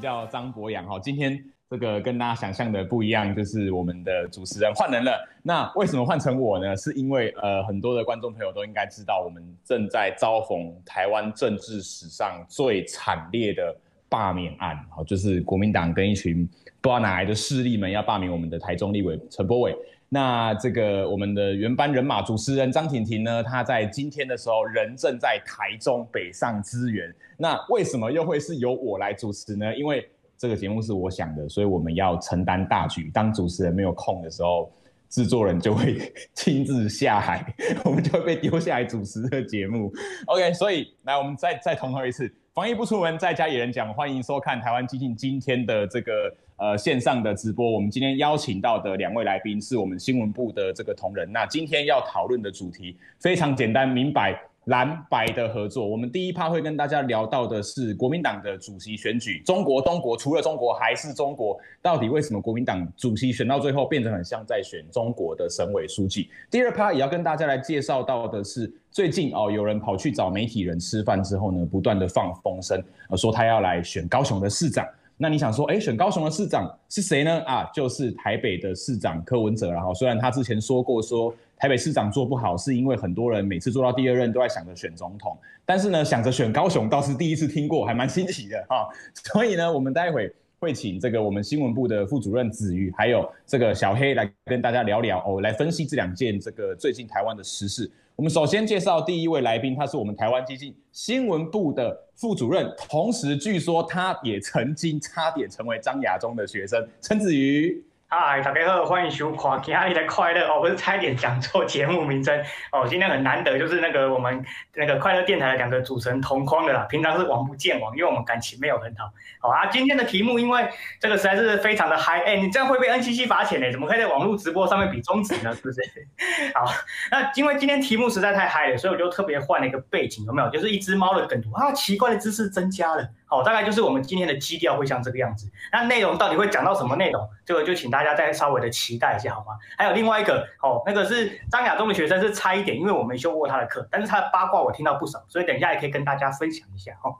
叫张博洋哈。今天这个跟大家想象的不一样，就是我们的主持人换人了。那为什么换成我呢？是因为呃，很多的观众朋友都应该知道，我们正在遭逢台湾政治史上最惨烈的罢免案，哈，就是国民党跟一群不知道哪来的势力们要罢免我们的台中立委陈柏伟。那这个我们的原班人马主持人张婷婷呢，她在今天的时候人正在台中北上支援。那为什么又会是由我来主持呢？因为这个节目是我想的，所以我们要承担大局。当主持人没有空的时候，制作人就会 亲自下海，我们就会被丢下来主持这个节目。OK，所以来我们再再重头一次，防疫不出门，在家也能讲。欢迎收看台湾基进今天的这个。呃，线上的直播，我们今天邀请到的两位来宾是我们新闻部的这个同仁。那今天要讨论的主题非常简单明白，蓝白的合作。我们第一趴会跟大家聊到的是国民党的主席选举，中国中国除了中国还是中国，到底为什么国民党主席选到最后变成很像在选中国的省委书记？第二趴也要跟大家来介绍到的是，最近哦，有人跑去找媒体人吃饭之后呢，不断的放风声，呃，说他要来选高雄的市长。那你想说，哎，选高雄的市长是谁呢？啊，就是台北的市长柯文哲。然后，虽然他之前说过说台北市长做不好，是因为很多人每次做到第二任都在想着选总统，但是呢，想着选高雄倒是第一次听过，还蛮新奇的哈。所以呢，我们待会会请这个我们新闻部的副主任子瑜，还有这个小黑来跟大家聊聊哦，来分析这两件这个最近台湾的时事。我们首先介绍第一位来宾，他是我们台湾基金新闻部的副主任，同时据说他也曾经差点成为张亚中的学生，陈子瑜。嗨，大家好，欢迎收看今天的快乐哦，不是差一点讲错节目名称哦，今天很难得，就是那个我们那个快乐电台的两个主持人同框的啦，平常是王不见王，因为我们感情没有很好。好啊，今天的题目因为这个实在是非常的嗨，哎，你这样会被 NCC 罚钱呢？怎么可以在网络直播上面比中指呢？是不是？好，那因为今天题目实在太嗨了，所以我就特别换了一个背景，有没有？就是一只猫的梗图啊，奇怪的知识增加了。好，大概就是我们今天的基调会像这个样子。那内容到底会讲到什么内容？这个就请大家再稍微的期待一下，好吗？还有另外一个，哦，那个是张亚中的学生，是差一点，因为我没修过他的课，但是他的八卦我听到不少，所以等一下也可以跟大家分享一下，哦。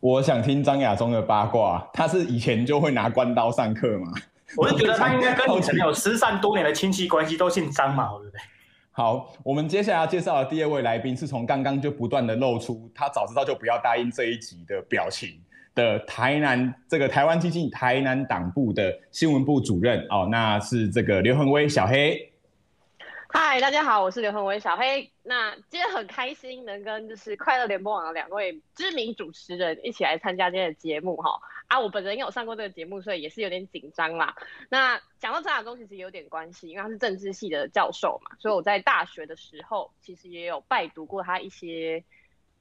我想听张亚中的八卦，他是以前就会拿关刀上课吗？我是觉得他应该跟你可能有失散多年的亲戚关系，都姓张嘛，对不对？好，我们接下来要介绍的第二位来宾，是从刚刚就不断的露出他早知道就不要答应这一集的表情的台南这个台湾基金台南党部的新闻部主任哦，那是这个刘恒威小黑。嗨，大家好，我是刘恒威小黑。那今天很开心能跟就是快乐联播网的两位知名主持人一起来参加今天的节目哈。啊，我本人有上过这个节目，所以也是有点紧张啦。那讲到张亚中，其实有点关系，因为他是政治系的教授嘛，所以我在大学的时候其实也有拜读过他一些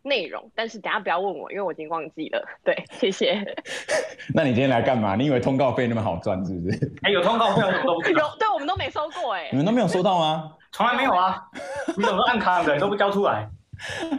内容，但是等下不要问我，因为我已经忘记了。对，谢谢。那你今天来干嘛？你以为通告费那么好赚是不是？哎、欸，有通告费我都不。有，对，我们都没收过哎、欸。你们都没有收到吗？从来没有啊。你怎么按卡的都不交出来？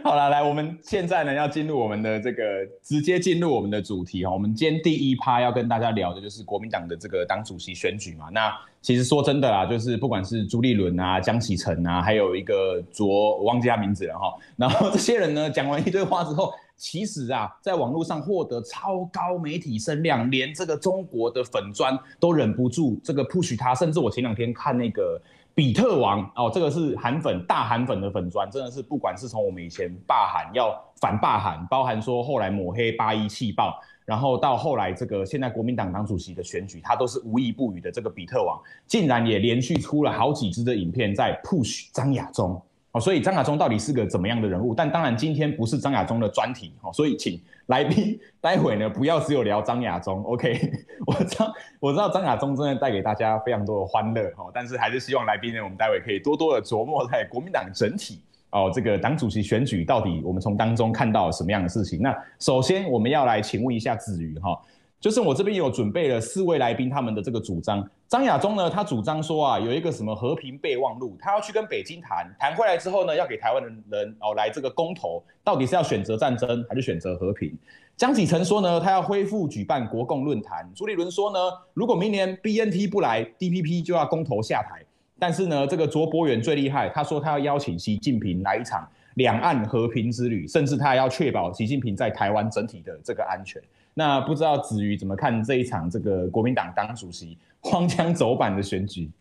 好了，来，我们现在呢要进入我们的这个，直接进入我们的主题哈。我们今天第一趴要跟大家聊的就是国民党的这个党主席选举嘛。那其实说真的啦，就是不管是朱立伦啊、江启臣啊，还有一个卓，我忘记他名字了哈。然后这些人呢讲完一堆话之后，其实啊，在网络上获得超高媒体声量，连这个中国的粉砖都忍不住这个 push 他，甚至我前两天看那个。比特王哦，这个是韩粉大韩粉的粉砖，真的是不管是从我们以前霸韩要反霸韩，包含说后来抹黑八一气爆，然后到后来这个现在国民党党主席的选举，他都是无一不语的。这个比特王竟然也连续出了好几支的影片在 push 张亚中。所以张亚中到底是个怎么样的人物？但当然今天不是张亚中的专题，所以请来宾待会呢不要只有聊张亚中，OK？我知道我知道张亚中真的带给大家非常多的欢乐，但是还是希望来宾呢，我们待会可以多多的琢磨在国民党整体哦，这个党主席选举到底我们从当中看到了什么样的事情？那首先我们要来请问一下子瑜哈。就是我这边有准备了四位来宾他们的这个主张。张亚中呢，他主张说啊，有一个什么和平备忘录，他要去跟北京谈，谈回来之后呢，要给台湾的人哦来这个公投，到底是要选择战争还是选择和平？江启臣说呢，他要恢复举办国共论坛。朱立伦说呢，如果明年 BNT 不来，DPP 就要公投下台。但是呢，这个卓博远最厉害，他说他要邀请习近平来一场两岸和平之旅，甚至他还要确保习近平在台湾整体的这个安全。那不知道子瑜怎么看这一场这个国民党党主席荒腔走板的选举？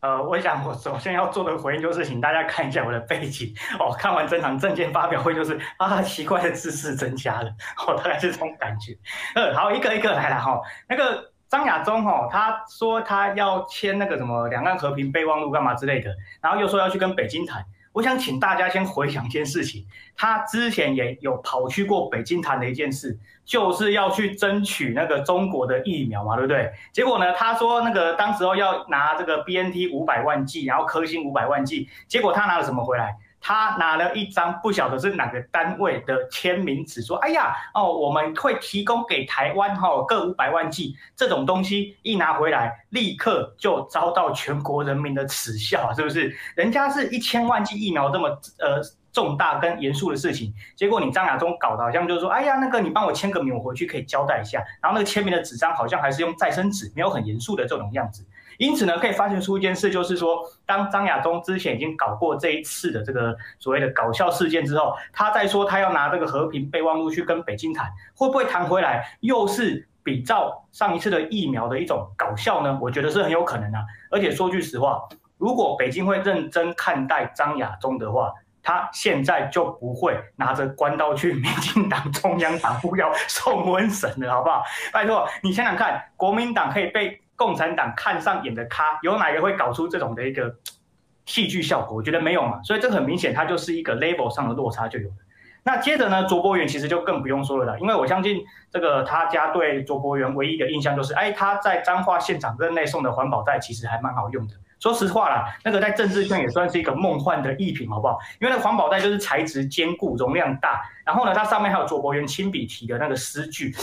呃，我想我首先要做的回应就是，请大家看一下我的背景哦。看完这场政见发表会，就是啊，奇怪的知识增加了，哦，大概是这种感觉。呃，好，一个一个来了哈、哦。那个张亚中哈、哦，他说他要签那个什么两岸和平备忘录干嘛之类的，然后又说要去跟北京谈。我想请大家先回想一件事情，他之前也有跑去过北京谈的一件事，就是要去争取那个中国的疫苗嘛，对不对？结果呢，他说那个当时候要拿这个 BNT 五百万剂，然后科兴五百万剂，结果他拿了什么回来？他拿了一张不晓得是哪个单位的签名纸，说：“哎呀，哦，我们会提供给台湾哈各五百万剂这种东西，一拿回来立刻就遭到全国人民的耻笑，是不是？人家是一千万剂疫苗这么呃重大跟严肃的事情，结果你张亚中搞的好像就是说，哎呀，那个你帮我签个名，我回去可以交代一下，然后那个签名的纸张好像还是用再生纸，没有很严肃的这种样子。”因此呢，可以发现出一件事，就是说，当张亚中之前已经搞过这一次的这个所谓的搞笑事件之后，他再说他要拿这个和平备忘录去跟北京谈，会不会谈回来又是比照上一次的疫苗的一种搞笑呢？我觉得是很有可能的。而且说句实话，如果北京会认真看待张亚中的话，他现在就不会拿着关刀去民进党中央党部要送瘟神了，好不好？拜托，你想想看，国民党可以被。共产党看上眼的咖，有哪个会搞出这种的一个 戏剧效果？我觉得没有嘛，所以这很明显，它就是一个 level 上的落差就有了。那接着呢，卓博源其实就更不用说了啦，因为我相信这个他家对卓博源唯一的印象就是，哎，他在彰化县长任内送的环保袋其实还蛮好用的。说实话啦，那个在政治圈也算是一个梦幻的艺品，好不好？因为那环保袋就是材质坚固、容量大，然后呢，它上面还有卓博源亲笔提的那个诗句。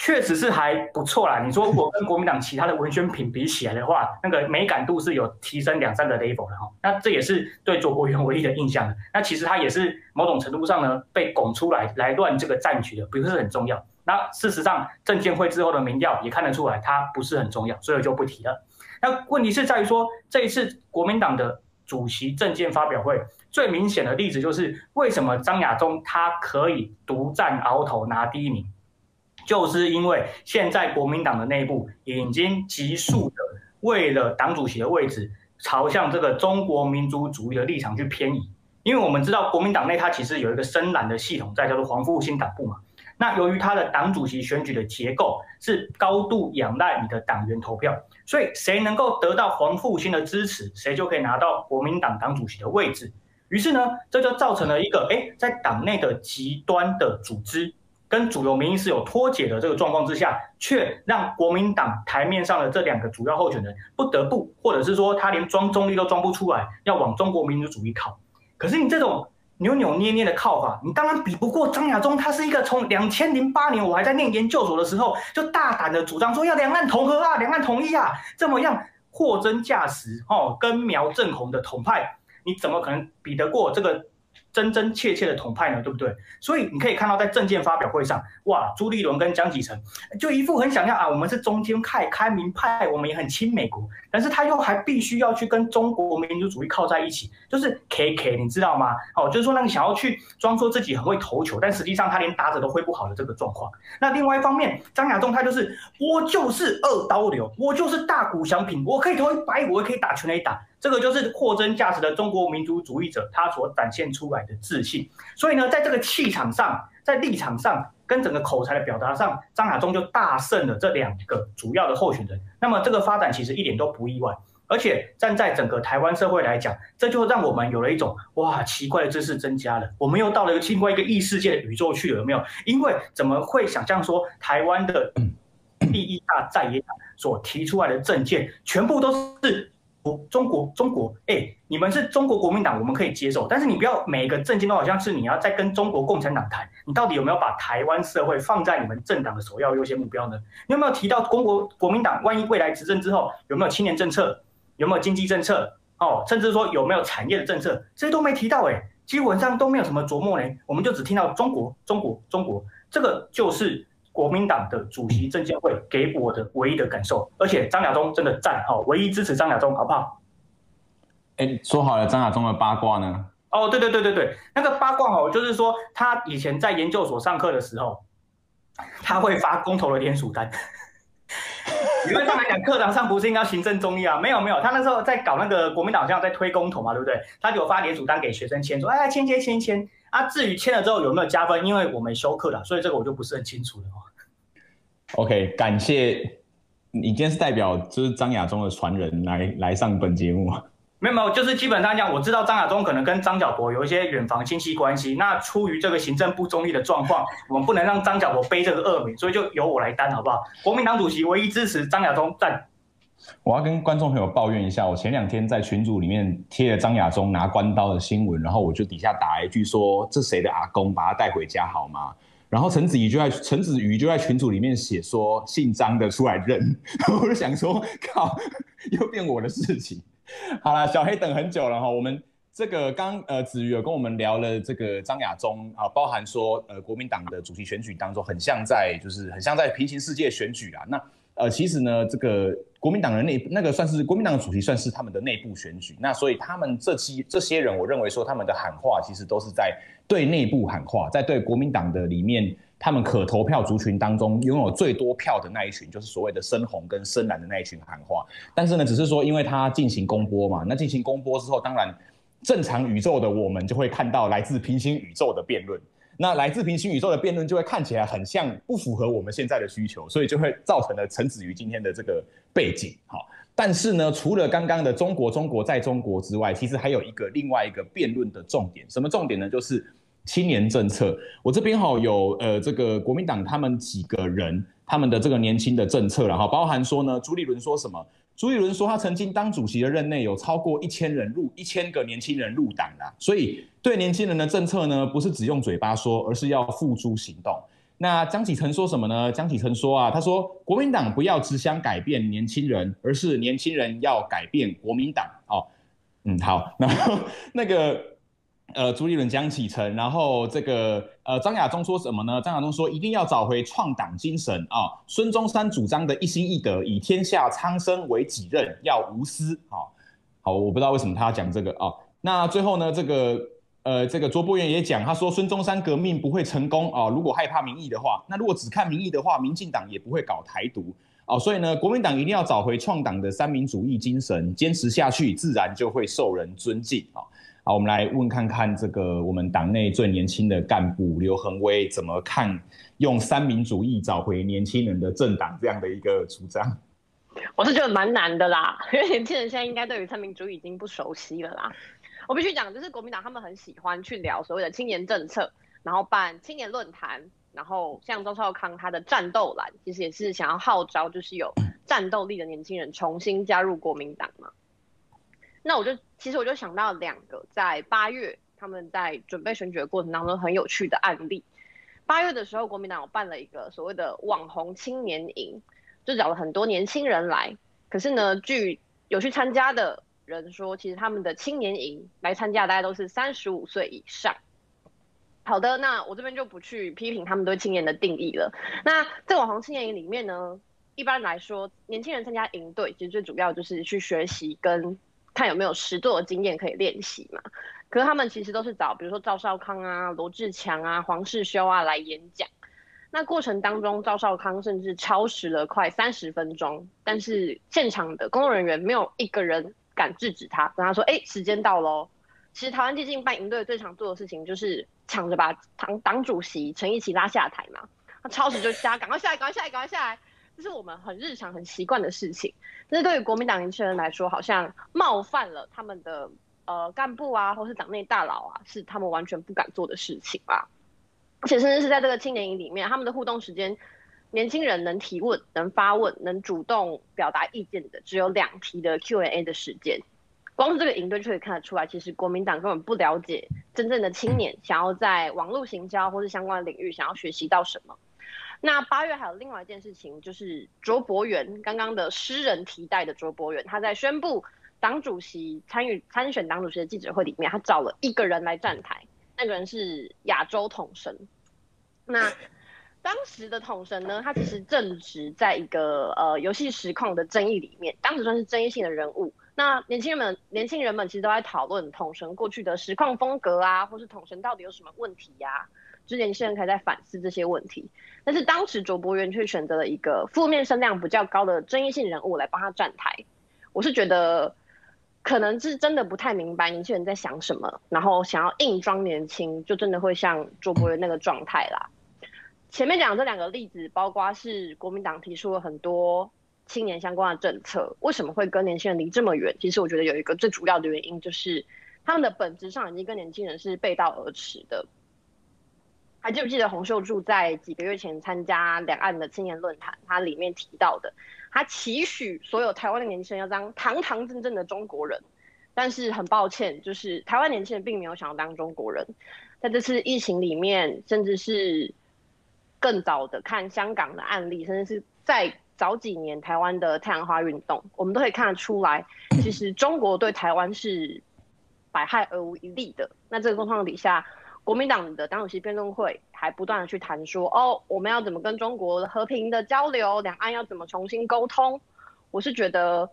确实是还不错啦。你说如果跟国民党其他的文宣品比起来的话，那个美感度是有提升两三个 level 的哈。那这也是对左国元唯一的印象。那其实他也是某种程度上呢被拱出来来乱这个战局的，不是很重要。那事实上证监会之后的民调也看得出来，他不是很重要，所以就不提了。那问题是在于说，这一次国民党的主席证件发表会最明显的例子就是，为什么张亚中他可以独占鳌头拿第一名？就是因为现在国民党的内部已经急速的为了党主席的位置，朝向这个中国民族主义的立场去偏移。因为我们知道国民党内它其实有一个深蓝的系统在，叫做黄复兴党部嘛。那由于它的党主席选举的结构是高度仰赖你的党员投票，所以谁能够得到黄复兴的支持，谁就可以拿到国民党党主席的位置。于是呢，这就造成了一个诶，在党内的极端的组织。跟主流民意是有脱节的这个状况之下，却让国民党台面上的这两个主要候选人不得不，或者是说他连装中立都装不出来，要往中国民族主义靠。可是你这种扭扭捏捏的靠法，你当然比不过张亚中。他是一个从两千零八年我还在念研究所的时候，就大胆的主张说要两岸统合啊，两岸统一啊，这么样货真价实哦，根苗正红的统派，你怎么可能比得过这个？真真切切的统派呢，对不对？所以你可以看到，在政见发表会上，哇，朱立伦跟江启臣就一副很想要啊，我们是中间派、开明派，我们也很亲美国，但是他又还必须要去跟中国民族主义靠在一起，就是 K K，你知道吗？哦，就是说那个想要去装作自己很会投球，但实际上他连打者都挥不好的这个状况。那另外一方面，张亚中他就是我就是二刀流，我就是大股翔平，我可以投一百，我也可以打全垒打。这个就是货真价实的中国民族主义者，他所展现出来的自信。所以呢，在这个气场上，在立场上，跟整个口才的表达上，张亚中就大胜了这两个主要的候选人。那么这个发展其实一点都不意外，而且站在整个台湾社会来讲，这就让我们有了一种哇，奇怪的知识增加了，我们又到了一个另外一个异世界的宇宙去了，有没有？因为怎么会想象说台湾的第一大在野党所提出来的政见，全部都是？中国，中国，哎、你们是中国国民党，我们可以接受，但是你不要每个政见都好像是你要在跟中国共产党谈，你到底有没有把台湾社会放在你们政党的首要优先目标呢？你有没有提到中国国民党万一未来执政之后有没有青年政策，有没有经济政策，哦，甚至说有没有产业的政策，这些都没提到，哎，基本上都没有什么琢磨呢，我们就只听到中国，中国，中国，这个就是。国民党的主席证监会给我的唯一的感受，而且张亚中真的赞，好，唯一支持张亚中，好不好？哎，说好了张亚中的八卦呢？哦，对对对对对，那个八卦哦，就是说他以前在研究所上课的时候，他会发公投的联署单。理论上来讲，课堂上不是应该行政中立啊？没有没有，他那时候在搞那个国民党，好像在推公投嘛，对不对？他就发联署单给学生签，说哎，签签签签啊。至于签了之后有没有加分，因为我没修课了，所以这个我就不是很清楚了。OK，感谢你今天是代表就是张亚中的传人来来上本节目。没有没有，就是基本上讲，我知道张亚中可能跟张小博有一些远房亲戚关系。那出于这个行政不中立的状况，我们不能让张小博背这个恶名，所以就由我来担，好不好？国民党主席唯一支持张亚中赞。我要跟观众朋友抱怨一下，我前两天在群组里面贴了张亚中拿关刀的新闻，然后我就底下打一句说：“这谁的阿公，把他带回家好吗？”然后陈子怡就在陈子瑜就在群组里面写说：“姓张的出来认。”我就想说：“靠，又变我的事情。”好了，小黑等很久了哈。我们这个刚呃子瑜有跟我们聊了这个张亚中啊，包含说呃国民党的主席选举当中，很像在就是很像在平行世界选举啦。那呃其实呢，这个国民党的内那个算是国民党的主席，算是他们的内部选举。那所以他们这期这些人，我认为说他们的喊话，其实都是在对内部喊话，在对国民党的里面。他们可投票族群当中拥有最多票的那一群，就是所谓的深红跟深蓝的那一群喊话。但是呢，只是说因为他进行公播嘛，那进行公播之后，当然正常宇宙的我们就会看到来自平行宇宙的辩论。那来自平行宇宙的辩论就会看起来很像不符合我们现在的需求，所以就会造成了陈子瑜今天的这个背景。好，但是呢，除了刚刚的中国、中国在中国之外，其实还有一个另外一个辩论的重点，什么重点呢？就是。青年政策，我这边哈有呃这个国民党他们几个人他们的这个年轻的政策了哈，包含说呢，朱立伦说什么？朱立伦说他曾经当主席的任内有超过一千人入一千个年轻人入党啊，所以对年轻人的政策呢，不是只用嘴巴说，而是要付诸行动。那江启臣说什么呢？江启臣说啊，他说国民党不要只想改变年轻人，而是年轻人要改变国民党。哦，嗯，好，然后 那个。呃，朱立伦、江启臣，然后这个呃，张亚中说什么呢？张亚中说一定要找回创党精神啊！孙中山主张的一心一德，以天下苍生为己任，要无私。好，好，我不知道为什么他要讲这个啊。那最后呢，这个呃，这个卓博源也讲，他说孙中山革命不会成功啊。如果害怕民意的话，那如果只看民意的话，民进党也不会搞台独啊。所以呢，国民党一定要找回创党的三民主义精神，坚持下去，自然就会受人尊敬啊。好，我们来问看看这个我们党内最年轻的干部刘恒威怎么看用三民主义找回年轻人的政党这样的一个主张。我是觉得蛮难的啦，因为年轻人现在应该对于三民主义已经不熟悉了啦。我必须讲，就是国民党他们很喜欢去聊所谓的青年政策，然后办青年论坛，然后像周少康他的战斗栏，其实也是想要号召就是有战斗力的年轻人重新加入国民党嘛。那我就其实我就想到两个在八月他们在准备选举的过程当中很有趣的案例。八月的时候，国民党有办了一个所谓的网红青年营，就找了很多年轻人来。可是呢，据有去参加的人说，其实他们的青年营来参加大家都是三十五岁以上。好的，那我这边就不去批评他们对青年的定义了。那在网红青年营里面呢，一般来说，年轻人参加营队，其实最主要就是去学习跟。看有没有实作的经验可以练习嘛？可是他们其实都是找，比如说赵少康啊、罗志强啊、黄世修啊来演讲。那过程当中，赵少康甚至超时了快三十分钟，但是现场的工作人员没有一个人敢制止他，跟他说：“哎，时间到喽。”其实台湾基进办营队最常做的事情就是抢着把党党主席陈义奇拉下台嘛。他超时就下，赶快下来，赶快下来，赶快下来。这是我们很日常、很习惯的事情，但是对于国民党年轻人来说，好像冒犯了他们的呃干部啊，或是党内大佬啊，是他们完全不敢做的事情啊。而且甚至是在这个青年营里面，他们的互动时间，年轻人能提问、能发问、能主动表达意见的，只有两题的 Q&A 的时间。光是这个营队就可以看得出来，其实国民党根本不了解真正的青年想要在网络行销或是相关的领域想要学习到什么。那八月还有另外一件事情，就是卓博源刚刚的诗人提带的卓博源，他在宣布党主席参与参选党主席的记者会里面，他找了一个人来站台，那个人是亚洲统神。那当时的统神呢，他其实正值在一个呃游戏实况的争议里面，当时算是争议性的人物。那年轻人们，年轻人们其实都在讨论统神过去的实况风格啊，或是统神到底有什么问题呀、啊？之前年轻人还在反思这些问题，但是当时卓博源却选择了一个负面声量比较高的争议性人物来帮他站台。我是觉得，可能是真的不太明白年轻人在想什么，然后想要硬装年轻，就真的会像卓博源那个状态啦。前面讲这两个例子，包括是国民党提出了很多。青年相关的政策为什么会跟年轻人离这么远？其实我觉得有一个最主要的原因，就是他们的本质上已经跟年轻人是背道而驰的。还记不记得洪秀柱在几个月前参加两岸的青年论坛，他里面提到的，他期许所有台湾的年轻人要当堂堂正正的中国人。但是很抱歉，就是台湾年轻人并没有想要当中国人。在这次疫情里面，甚至是更早的看香港的案例，甚至是在。早几年台湾的太阳花运动，我们都可以看得出来，其实中国对台湾是百害而无一利的。那这个状况底下，国民党的党主席辩论会还不断的去谈说，哦，我们要怎么跟中国和平的交流，两岸要怎么重新沟通。我是觉得，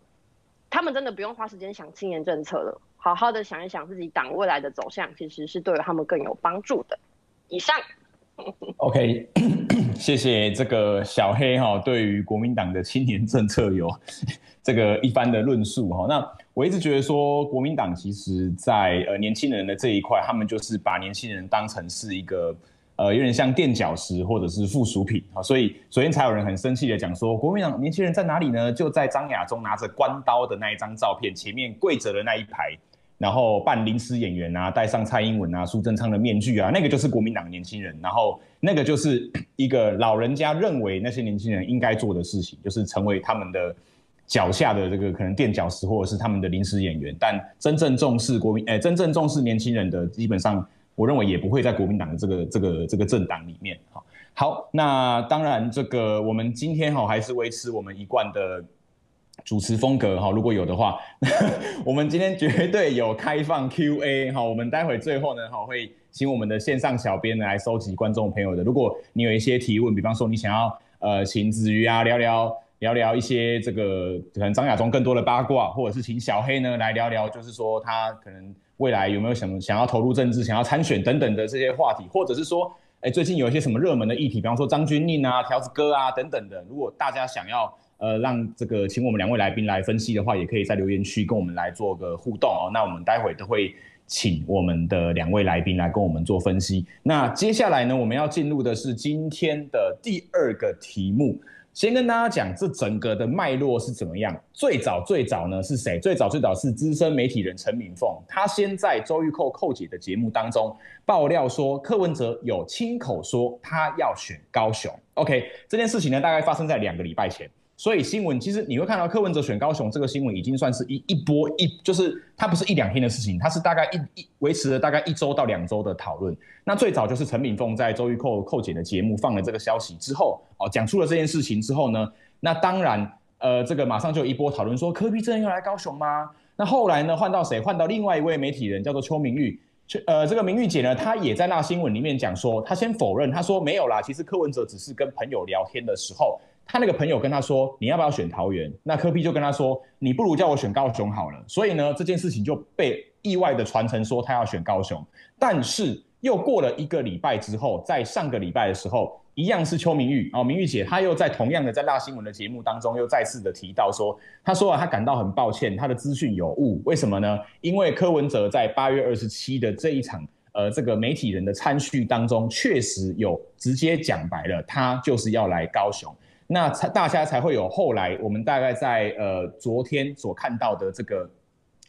他们真的不用花时间想青年政策了，好好的想一想自己党未来的走向，其实是对他们更有帮助的。以上。OK，谢谢这个小黑哈，对于国民党的青年政策有 这个一番的论述哈。那我一直觉得说，国民党其实在呃年轻人的这一块，他们就是把年轻人当成是一个呃有点像垫脚石或者是附属品啊。所以昨天才有人很生气的讲说，国民党年轻人在哪里呢？就在张亚中拿着关刀的那一张照片前面跪着的那一排。然后扮临时演员啊，戴上蔡英文啊、苏贞昌的面具啊，那个就是国民党年轻人。然后那个就是 一个老人家认为那些年轻人应该做的事情，就是成为他们的脚下的这个可能垫脚石，或者是他们的临时演员。但真正重视国民，哎，真正重视年轻人的，基本上我认为也不会在国民党的这个这个这个政党里面。好，好，那当然这个我们今天哈还是维持我们一贯的。主持风格哈，如果有的话，我们今天绝对有开放 Q&A 哈。我们待会最后呢哈，会请我们的线上小编来收集观众朋友的。如果你有一些提问，比方说你想要呃请子瑜啊聊聊聊聊一些这个可能张亚中更多的八卦，或者是请小黑呢来聊聊，就是说他可能未来有没有什么想要投入政治、想要参选等等的这些话题，或者是说，哎，最近有一些什么热门的议题，比方说张钧甯啊、条子哥啊等等的，如果大家想要。呃，让这个请我们两位来宾来分析的话，也可以在留言区跟我们来做个互动哦。那我们待会都会请我们的两位来宾来跟我们做分析。那接下来呢，我们要进入的是今天的第二个题目。先跟大家讲这整个的脉络是怎么样。最早最早呢是谁？最早最早是资深媒体人陈敏凤，他先在周玉蔻蔻姐的节目当中爆料说，柯文哲有亲口说他要选高雄。OK，这件事情呢，大概发生在两个礼拜前。所以新闻其实你会看到柯文哲选高雄这个新闻已经算是一一波一，就是它不是一两天的事情，它是大概一一维持了大概一周到两周的讨论。那最早就是陈敏凤在周玉蔻蔻姐的节目放了这个消息之后，哦，讲出了这件事情之后呢，那当然呃这个马上就有一波讨论说柯 P 真要来高雄吗？那后来呢换到谁？换到另外一位媒体人叫做邱明玉，呃这个明玉姐呢，她也在那新闻里面讲说，她先否认，她说没有啦，其实柯文哲只是跟朋友聊天的时候。他那个朋友跟他说：“你要不要选桃园？”那柯 P 就跟他说：“你不如叫我选高雄好了。”所以呢，这件事情就被意外的传承说他要选高雄。但是又过了一个礼拜之后，在上个礼拜的时候，一样是邱明玉哦，明玉姐她又在同样的在辣新闻的节目当中又再次的提到说，她说啊，她感到很抱歉，她的资讯有误。为什么呢？因为柯文哲在八月二十七的这一场呃这个媒体人的参叙当中，确实有直接讲白了，他就是要来高雄。那才大家才会有后来，我们大概在呃昨天所看到的这个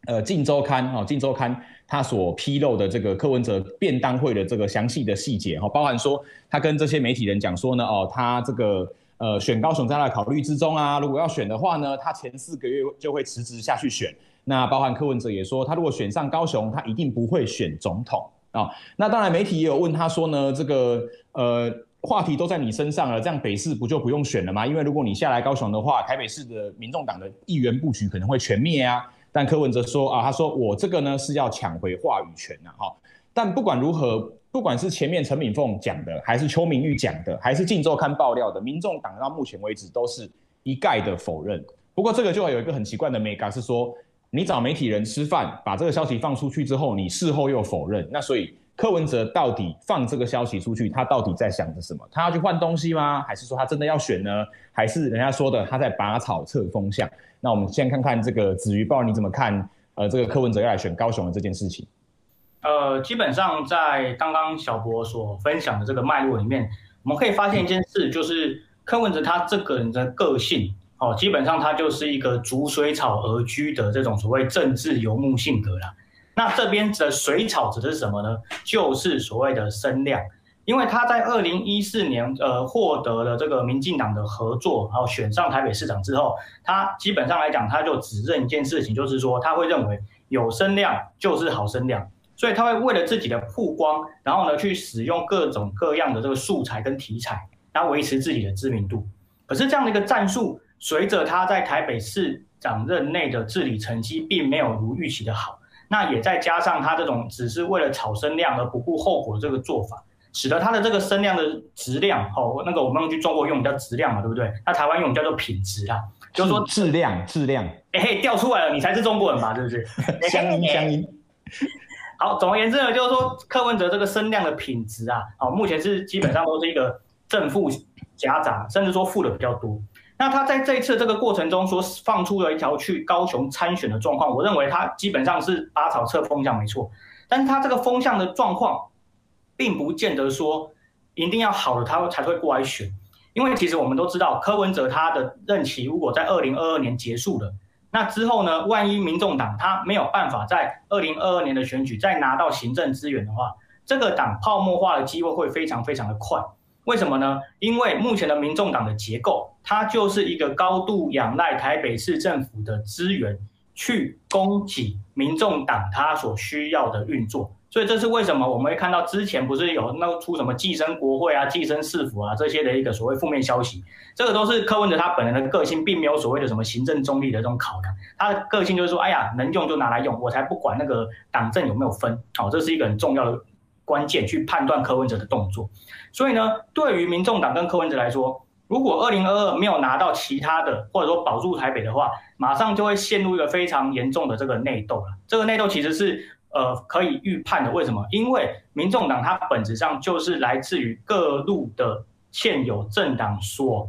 呃镜周刊哈，镜周刊他所披露的这个柯文哲便当会的这个详细的细节哈，包含说他跟这些媒体人讲说呢，哦，他这个呃选高雄在他考虑之中啊，如果要选的话呢，他前四个月就会辞职下去选。那包含柯文哲也说，他如果选上高雄，他一定不会选总统啊。那当然媒体也有问他说呢，这个呃。话题都在你身上了，这样北市不就不用选了吗？因为如果你下来高雄的话，台北市的民众党的议员布局可能会全灭啊。但柯文哲说啊，他说我这个呢是要抢回话语权呐，哈。但不管如何，不管是前面陈敏凤讲的，还是邱明玉讲的，还是镜周刊爆料的，民众党到目前为止都是一概的否认。不过这个就有一个很奇怪的美感是说。你找媒体人吃饭，把这个消息放出去之后，你事后又否认，那所以柯文哲到底放这个消息出去，他到底在想着什么？他要去换东西吗？还是说他真的要选呢？还是人家说的他在拔草测风向？那我们先看看这个子瑜，报你怎么看？呃，这个柯文哲要来选高雄的这件事情。呃，基本上在刚刚小博所分享的这个脉络里面，我们可以发现一件事，就是柯文哲他这个人的个性。哦，基本上他就是一个逐水草而居的这种所谓政治游牧性格啦。那这边的水草指的是什么呢？就是所谓的声量。因为他在二零一四年呃获得了这个民进党的合作，然后选上台北市长之后，他基本上来讲，他就只认一件事情，就是说他会认为有声量就是好声量，所以他会为了自己的曝光，然后呢去使用各种各样的这个素材跟题材，来维持自己的知名度。可是这样的一个战术。随着他在台北市长任内的治理成绩并没有如预期的好，那也再加上他这种只是为了炒声量而不顾后果的这个做法，使得他的这个声量的质量，哦，那个我们用去中国用语叫质量嘛，对不对？那台湾用语叫做品质啊，就是说质量，质量，哎嘿，掉出来了，你才是中国人嘛？是不是？乡音，乡音。好，总而言之呢，就是说柯文哲这个声量的品质啊，好，目前是基本上都是一个正负夹杂，甚至说负的比较多。那他在这一次这个过程中所放出了一条去高雄参选的状况，我认为他基本上是拔草测风向没错，但是他这个风向的状况，并不见得说一定要好的他才会过来选，因为其实我们都知道柯文哲他的任期如果在二零二二年结束了，那之后呢，万一民众党他没有办法在二零二二年的选举再拿到行政资源的话，这个党泡沫化的机会会非常非常的快。为什么呢？因为目前的民众党的结构，它就是一个高度仰赖台北市政府的资源去供给民众党它所需要的运作，所以这是为什么我们会看到之前不是有那出什么寄生国会啊、寄生市府啊这些的一个所谓负面消息，这个都是柯文哲他本人的个性，并没有所谓的什么行政中立的这种考量，他的个性就是说，哎呀，能用就拿来用，我才不管那个党政有没有分，好，这是一个很重要的。关键去判断柯文哲的动作，所以呢，对于民众党跟柯文哲来说，如果二零二二没有拿到其他的，或者说保住台北的话，马上就会陷入一个非常严重的这个内斗了。这个内斗其实是呃可以预判的，为什么？因为民众党它本质上就是来自于各路的现有政党所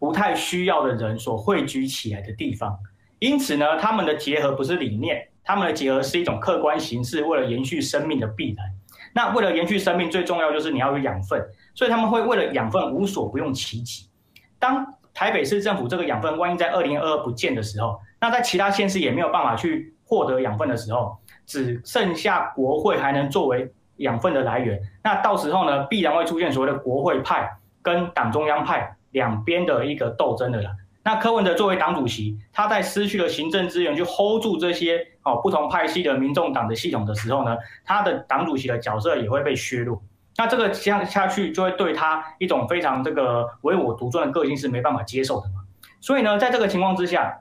不太需要的人所汇聚起来的地方，因此呢，他们的结合不是理念，他们的结合是一种客观形式，为了延续生命的必然。那为了延续生命，最重要就是你要有养分，所以他们会为了养分无所不用其极。当台北市政府这个养分万一在二零二二不见的时候，那在其他县市也没有办法去获得养分的时候，只剩下国会还能作为养分的来源。那到时候呢，必然会出现所谓的国会派跟党中央派两边的一个斗争的了。那柯文哲作为党主席，他在失去了行政资源去 hold 住这些哦不同派系的民众党的系统的时候呢，他的党主席的角色也会被削弱。那这个下下去，就会对他一种非常这个唯我独尊的个性是没办法接受的嘛。所以呢，在这个情况之下，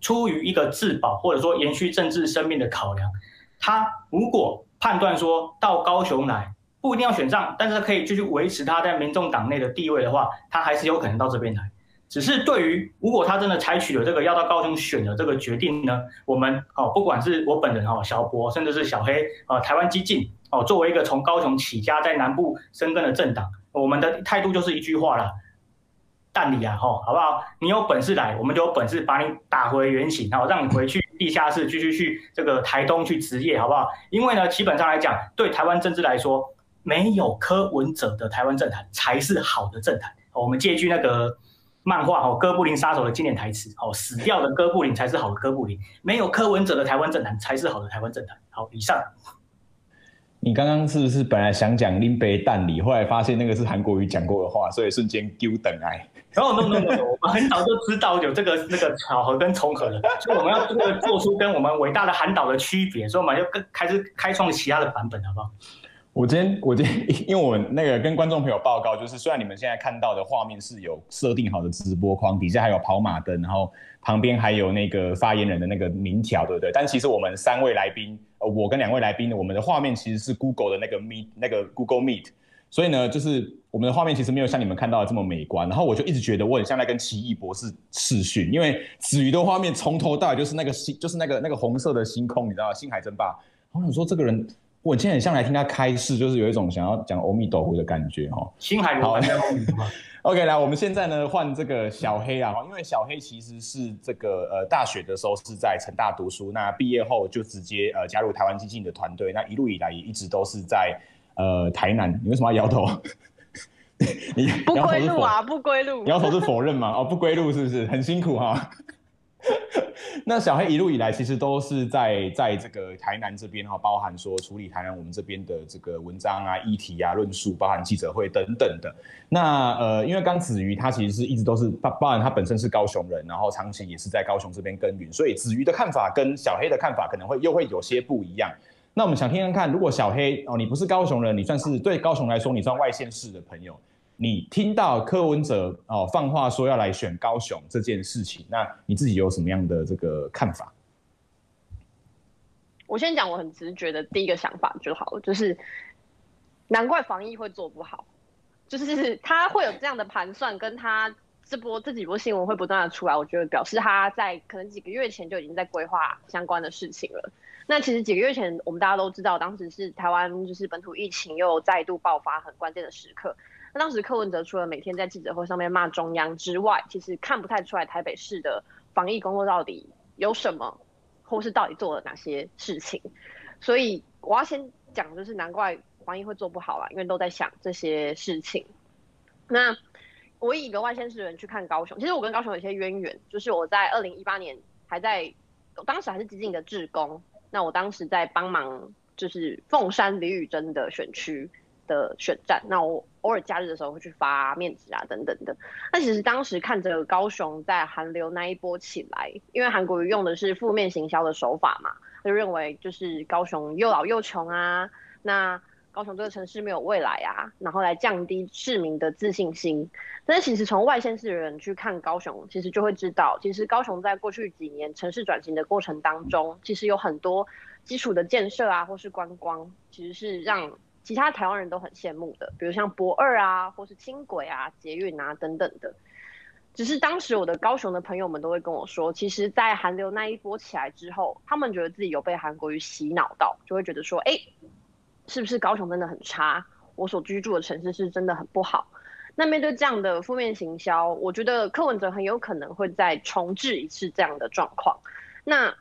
出于一个自保或者说延续政治生命的考量，他如果判断说到高雄来不一定要选上，但是可以继续维持他在民众党内的地位的话，他还是有可能到这边来。只是对于如果他真的采取了这个要到高雄选的这个决定呢，我们哦，不管是我本人哦，小博，甚至是小黑，啊，台湾基进哦，作为一个从高雄起家在南部生根的政党，我们的态度就是一句话了，但你啊，吼，好不好？你有本事来，我们就有本事把你打回原形，然后让你回去地下室继续去这个台东去执业，好不好？因为呢，基本上来讲，对台湾政治来说，没有柯文哲的台湾政坛才是好的政坛。我们借据那个。漫画哦，哥布林杀手的经典台词哦，死掉的哥布林才是好的哥布林，没有柯文哲的台湾政坛才是好的台湾政坛。好，以上。你刚刚是不是本来想讲林北蛋里，后来发现那个是韩国瑜讲过的话，所以瞬间丢等爱。哦，no no no no，我们很早就知道有这个 那个巧合跟重合了，所以我们要这个做出跟我们伟大的韩导的区别，所以我们就更开始开创其他的版本，好不好？我今天，我今天，因为我那个跟观众朋友报告，就是虽然你们现在看到的画面是有设定好的直播框，底下还有跑马灯，然后旁边还有那个发言人的那个名条，对不对？但其实我们三位来宾，呃，我跟两位来宾，我们的画面其实是 Google 的那个 Meet，那个 Google Meet，所以呢，就是我们的画面其实没有像你们看到的这么美观。然后我就一直觉得我很像在跟奇异博士视讯，因为子瑜的画面从头到尾就是那个星，就是那个那个红色的星空，你知道吗？星海争霸。我想说这个人，我今天很像来听他开示，就是有一种想要讲阿弥陀佛的感觉哈。星海罗盘在？OK，来，我们现在呢换这个小黑啊，因为小黑其实是这个呃大学的时候是在成大读书，那毕业后就直接呃加入台湾基金的团队，那一路以来也一直都是在呃台南。你为什么要摇头？你 不归路啊，不归路。摇头是否认吗？哦，不归路是不是 很辛苦哈？那小黑一路以来其实都是在在这个台南这边哈，包含说处理台南我们这边的这个文章啊、议题啊、论述，包含记者会等等的。那呃，因为刚子瑜他其实是一直都是包包含他本身是高雄人，然后长期也是在高雄这边耕耘，所以子瑜的看法跟小黑的看法可能会又会有些不一样。那我们想听听看，如果小黑哦，你不是高雄人，你算是对高雄来说，你算外县市的朋友。你听到柯文哲哦放话说要来选高雄这件事情，那你自己有什么样的这个看法？我先讲我很直觉的第一个想法就好了，就是难怪防疫会做不好，就是他会有这样的盘算，跟他这波这几波新闻会不断的出来，我觉得表示他在可能几个月前就已经在规划相关的事情了。那其实几个月前我们大家都知道，当时是台湾就是本土疫情又再度爆发很关键的时刻。那当时柯文哲除了每天在记者会上面骂中央之外，其实看不太出来台北市的防疫工作到底有什么，或是到底做了哪些事情。所以我要先讲，就是难怪防疫会做不好啦，因为都在想这些事情。那我以一个外县市人去看高雄，其实我跟高雄有一些渊源，就是我在二零一八年还在，当时还是激进的志工，那我当时在帮忙就是凤山李宇珍的选区的选战，那我偶尔假日的时候会去发面子啊，等等的。那其实当时看着高雄在韩流那一波起来，因为韩国瑜用的是负面行销的手法嘛，就认为就是高雄又老又穷啊，那高雄这个城市没有未来啊，然后来降低市民的自信心。但是其实从外县市的人去看高雄，其实就会知道，其实高雄在过去几年城市转型的过程当中，其实有很多基础的建设啊，或是观光，其实是让。其他台湾人都很羡慕的，比如像博二啊，或是轻轨啊、捷运啊等等的。只是当时我的高雄的朋友们都会跟我说，其实，在韩流那一波起来之后，他们觉得自己有被韩国瑜洗脑到，就会觉得说，哎，是不是高雄真的很差？我所居住的城市是真的很不好。那面对这样的负面行销，我觉得柯文哲很有可能会再重置一次这样的状况。那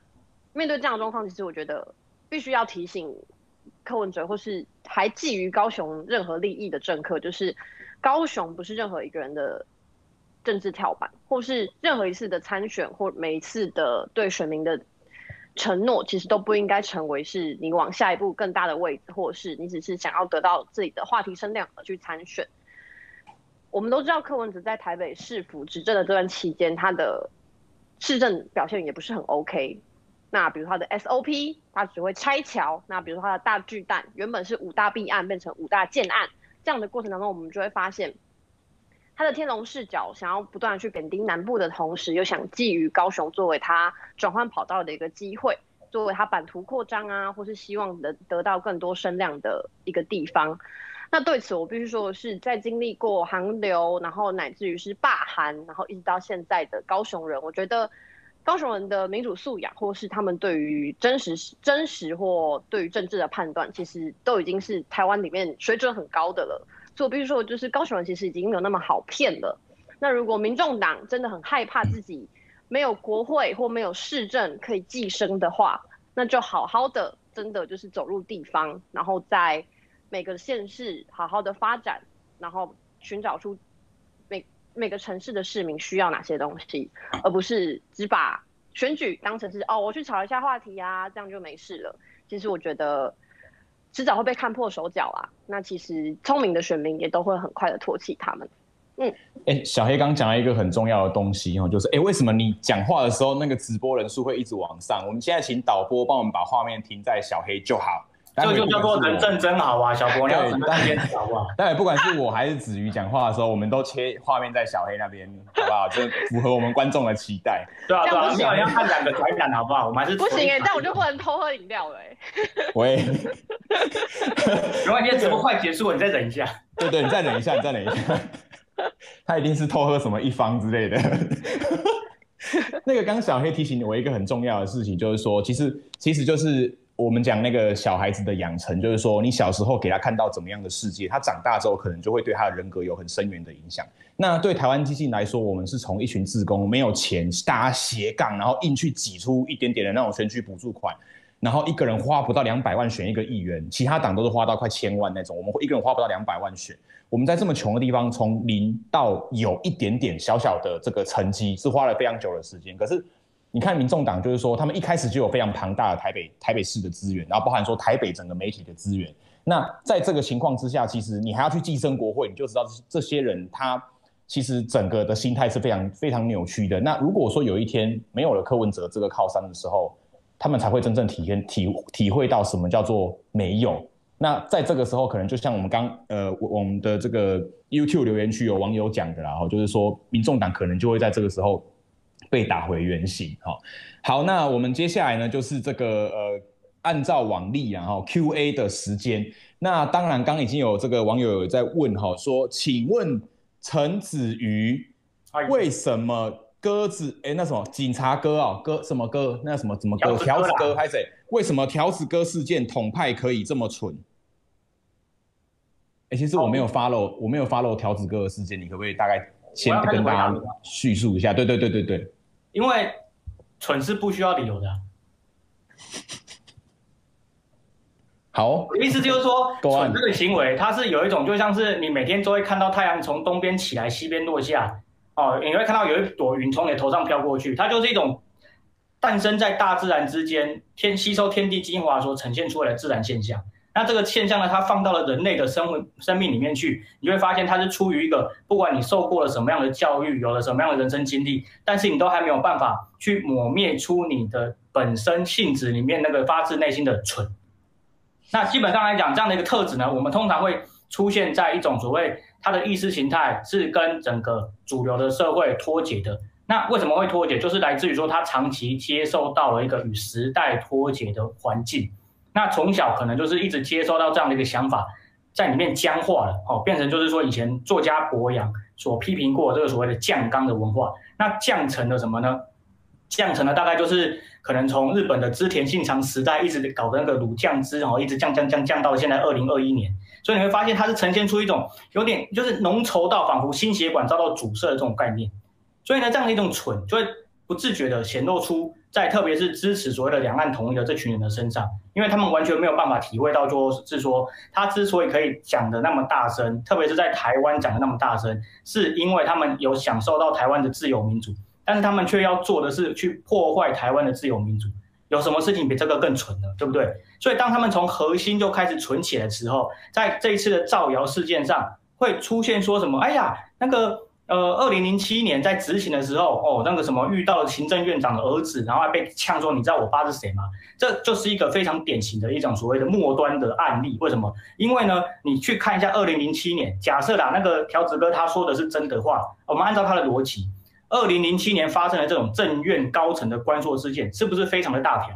面对这样的状况，其实我觉得必须要提醒。柯文哲或是还觊觎高雄任何利益的政客，就是高雄不是任何一个人的政治跳板，或是任何一次的参选或每一次的对选民的承诺，其实都不应该成为是你往下一步更大的位置，或是你只是想要得到自己的话题声量而去参选。我们都知道柯文哲在台北市府执政的这段期间，他的市政表现也不是很 OK。那比如他的 SOP，他只会拆桥。那比如他的大巨蛋，原本是五大弊案变成五大建案，这样的过程当中，我们就会发现，他的天龙视角想要不断的去贬低南部的同时，又想觊觎高雄作为他转换跑道的一个机会，作为他版图扩张啊，或是希望能得到更多声量的一个地方。那对此，我必须说的是，在经历过寒流，然后乃至于是罢寒，然后一直到现在的高雄人，我觉得。高雄人的民主素养，或是他们对于真实、真实或对于政治的判断，其实都已经是台湾里面水准很高的了。所以我必须说，就是高雄人其实已经没有那么好骗了。那如果民众党真的很害怕自己没有国会或没有市政可以寄生的话，那就好好的，真的就是走入地方，然后在每个县市好好的发展，然后寻找出。每个城市的市民需要哪些东西，而不是只把选举当成是哦，我去炒一下话题啊，这样就没事了。其实我觉得迟早会被看破手脚啊。那其实聪明的选民也都会很快的唾弃他们。嗯，哎、欸，小黑刚讲了一个很重要的东西哦，就是哎、欸，为什么你讲话的时候那个直播人数会一直往上？我们现在请导播帮我们把画面停在小黑就好。这就叫做人证真好啊，小博，你要怎么坚持好不好？但不管是我还是子瑜讲话的时候，我们都切画面在小黑那边，好不好？就符合我们观众的期待。对啊，对啊，你好像看两个台感好不好？我们还是不行哎、欸，但我就不能偷喝饮料了哎、欸。喂，没关系，直播快结束了，你再忍一下。对对，你再忍一下，你再忍一下。他一定是偷喝什么一方之类的。那个刚刚小黑提醒我一个很重要的事情，就是说，其实其实就是我们讲那个小孩子的养成，就是说，你小时候给他看到怎么样的世界，他长大之后可能就会对他的人格有很深远的影响。那对台湾基金来说，我们是从一群志工没有钱，大家斜杠，然后硬去挤出一点点的那种选举补助款。然后一个人花不到两百万选一个议员，其他党都是花到快千万那种，我们一个人花不到两百万选。我们在这么穷的地方，从零到有一点点小小的这个成绩，是花了非常久的时间。可是你看民众党，就是说他们一开始就有非常庞大的台北台北市的资源，然后包含说台北整个媒体的资源。那在这个情况之下，其实你还要去寄生国会，你就知道这些人他其实整个的心态是非常非常扭曲的。那如果说有一天没有了柯文哲这个靠山的时候，他们才会真正体验体体会到什么叫做没有。那在这个时候，可能就像我们刚呃我们的这个 YouTube 留言区有网友讲的啦，就是说民众党可能就会在这个时候被打回原形。好，好，那我们接下来呢就是这个呃按照往例然后 QA 的时间。那当然刚已经有这个网友有在问哈，说请问陈子瑜为什么？鸽子，哎、欸，那什么警察哥啊，哥什么哥？那什么什么哥？条子哥还是谁？为什么条子哥事件统派可以这么蠢？哎、欸，其实我没有 follow，我没有 follow 条子哥的事件，你可不可以大概先跟大家叙述一下？对对对对对，因为蠢是不需要理由的。好，意思就是说，蠢这个行为，它是有一种，就像是你每天都会看到太阳从东边起来，西边落下。哦，你会看到有一朵云从你头上飘过去，它就是一种诞生在大自然之间，天吸收天地精华所呈现出来的自然现象。那这个现象呢，它放到了人类的生生命里面去，你会发现它是出于一个，不管你受过了什么样的教育，有了什么样的人生经历，但是你都还没有办法去抹灭出你的本身性质里面那个发自内心的蠢。那基本上来讲，这样的一个特质呢，我们通常会出现在一种所谓。他的意识形态是跟整个主流的社会脱节的。那为什么会脱节？就是来自于说他长期接受到了一个与时代脱节的环境。那从小可能就是一直接收到这样的一个想法，在里面僵化了哦，变成就是说以前作家柏杨所批评过这个所谓的酱缸的文化。那酱成了什么呢？酱成了大概就是可能从日本的织田信长时代一直搞的那个卤酱汁哦，一直降降降降到现在二零二一年。所以你会发现，它是呈现出一种有点就是浓稠到仿佛心血管遭到阻塞的这种概念。所以呢，这样的一种蠢，就会不自觉的显露出在特别是支持所谓的两岸统一的这群人的身上，因为他们完全没有办法体会到，就是说他之所以可以讲得那么大声，特别是在台湾讲得那么大声，是因为他们有享受到台湾的自由民主，但是他们却要做的是去破坏台湾的自由民主。有什么事情比这个更蠢的？对不对？所以当他们从核心就开始蠢起来的时候，在这一次的造谣事件上，会出现说什么？哎呀，那个呃，二零零七年在执行的时候，哦，那个什么遇到了行政院长的儿子，然后还被呛说，你知道我爸是谁吗？这就是一个非常典型的一种所谓的末端的案例。为什么？因为呢，你去看一下二零零七年，假设啦，那个条子哥他说的是真的话，我们按照他的逻辑。二零零七年发生的这种政院高层的关说事件，是不是非常的大条？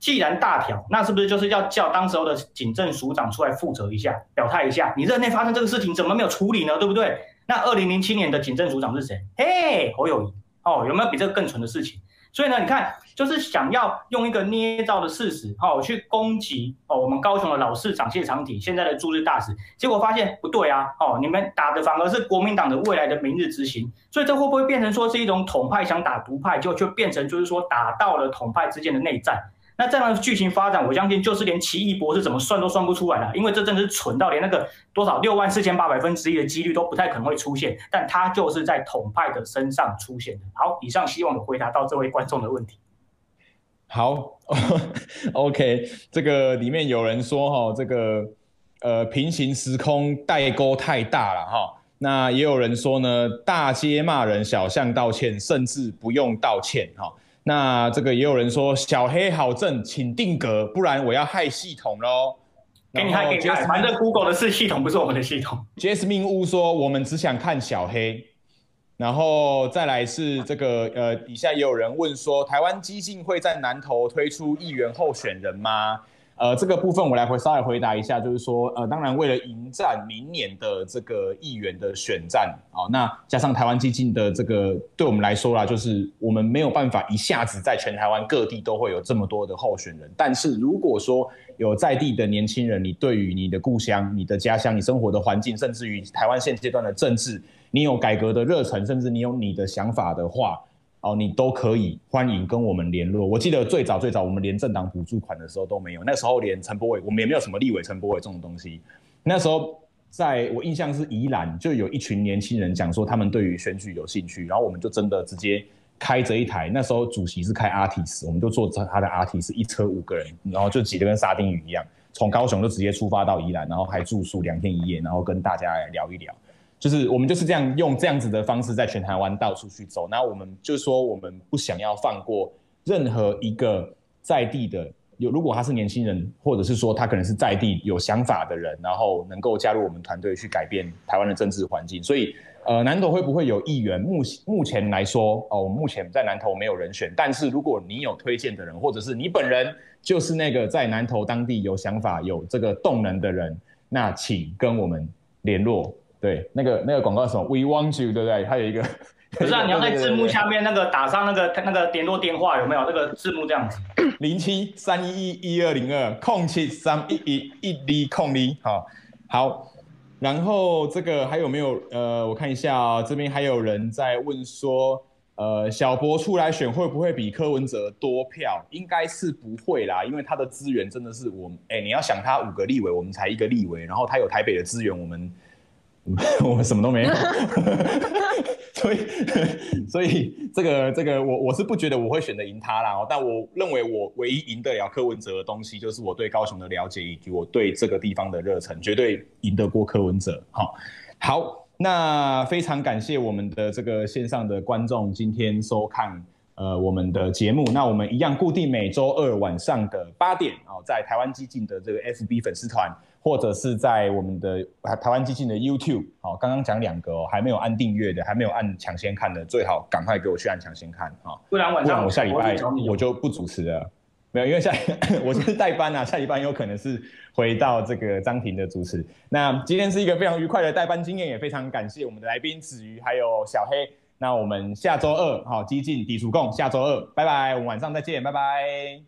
既然大条，那是不是就是要叫当时候的警政署长出来负责一下，表态一下？你任内发生这个事情，怎么没有处理呢？对不对？那二零零七年的警政署长是谁？嘿，侯友宜哦，有没有比这个更蠢的事情？所以呢，你看，就是想要用一个捏造的事实，哦，去攻击哦，我们高雄的老市长谢长廷，现在的驻日大使，结果发现不对啊，哦，你们打的反而是国民党的未来的明日之星，所以这会不会变成说是一种统派想打独派，就就变成就是说打到了统派之间的内战？那这样的剧情发展，我相信就是连奇异博士怎么算都算不出来了，因为这真的是蠢到连那个多少六万四千八百分之一的几率都不太可能会出现，但它就是在统派的身上出现的。好，以上希望有回答到这位观众的问题。好，OK，这个里面有人说哈，这个呃平行时空代沟太大了哈，那也有人说呢，大街骂人，小巷道歉，甚至不用道歉哈。那这个也有人说小黑好正，请定格，不然我要害系统喽。给你看，给你看，反正 Google 的是系统，不是我们的系统。Jasmine Wu 说，我们只想看小黑。然后再来是这个呃，底下也有人问说，台湾基进会在南投推出议员候选人吗？呃，这个部分我来回稍微回答一下，就是说，呃，当然为了迎战明年的这个议员的选战啊，那加上台湾基金的这个，对我们来说啦，就是我们没有办法一下子在全台湾各地都会有这么多的候选人。但是如果说有在地的年轻人，你对于你的故乡、你的家乡、你生活的环境，甚至于台湾现阶段的政治，你有改革的热忱，甚至你有你的想法的话。哦，你都可以欢迎跟我们联络。我记得最早最早，我们连政党补助款的时候都没有，那时候连陈柏伟，我们也没有什么立委陈柏伟这种东西。那时候，在我印象是宜兰，就有一群年轻人讲说他们对于选举有兴趣，然后我们就真的直接开着一台，那时候主席是开 Artis，我们就坐着他的 Artis，一车五个人，然后就挤得跟沙丁鱼一样，从高雄就直接出发到宜兰，然后还住宿两天一夜，然后跟大家来聊一聊。就是我们就是这样用这样子的方式在全台湾到处去走，那我们就是说我们不想要放过任何一个在地的有，如果他是年轻人，或者是说他可能是在地有想法的人，然后能够加入我们团队去改变台湾的政治环境。所以，呃，南投会不会有议员？目目前来说，哦，我目前在南投没有人选。但是如果你有推荐的人，或者是你本人就是那个在南投当地有想法、有这个动能的人，那请跟我们联络。对，那个那个广告是什么？We want you，对不对？还有一个，不是啊，你要在字幕下面那个打上那个那个联络电话有没有？那个字幕这样子，零七三一一一二零二空七三一一一零空零，好，好，然后这个还有没有？呃，我看一下啊，这边还有人在问说，呃，小博出来选会不会比柯文哲多票？应该是不会啦，因为他的资源真的是我们，哎，你要想他五个立委，我们才一个立委，然后他有台北的资源，我们。我们什么都没有，所以 所以这个这个我我是不觉得我会选择赢他啦，但我认为我唯一赢得了柯文哲的东西，就是我对高雄的了解以及我对这个地方的热忱，绝对赢得过柯文哲。好，好，那非常感谢我们的这个线上的观众今天收看呃我们的节目，那我们一样固定每周二晚上的八点哦，在台湾激进的这个 FB 粉丝团。或者是在我们的台湾基金的 YouTube，好，刚刚讲两个哦，还没有按订阅的，还没有按抢先看的，最好赶快给我去按抢先看啊，不然晚上我下礼拜我就不主持了，没有，因为下 我是代班啊，下礼拜有可能是回到这个张庭的主持。那今天是一个非常愉快的代班经验，也非常感谢我们的来宾子瑜还有小黑。那我们下周二好激进抵触共，下周二拜拜，我们晚上再见，拜拜。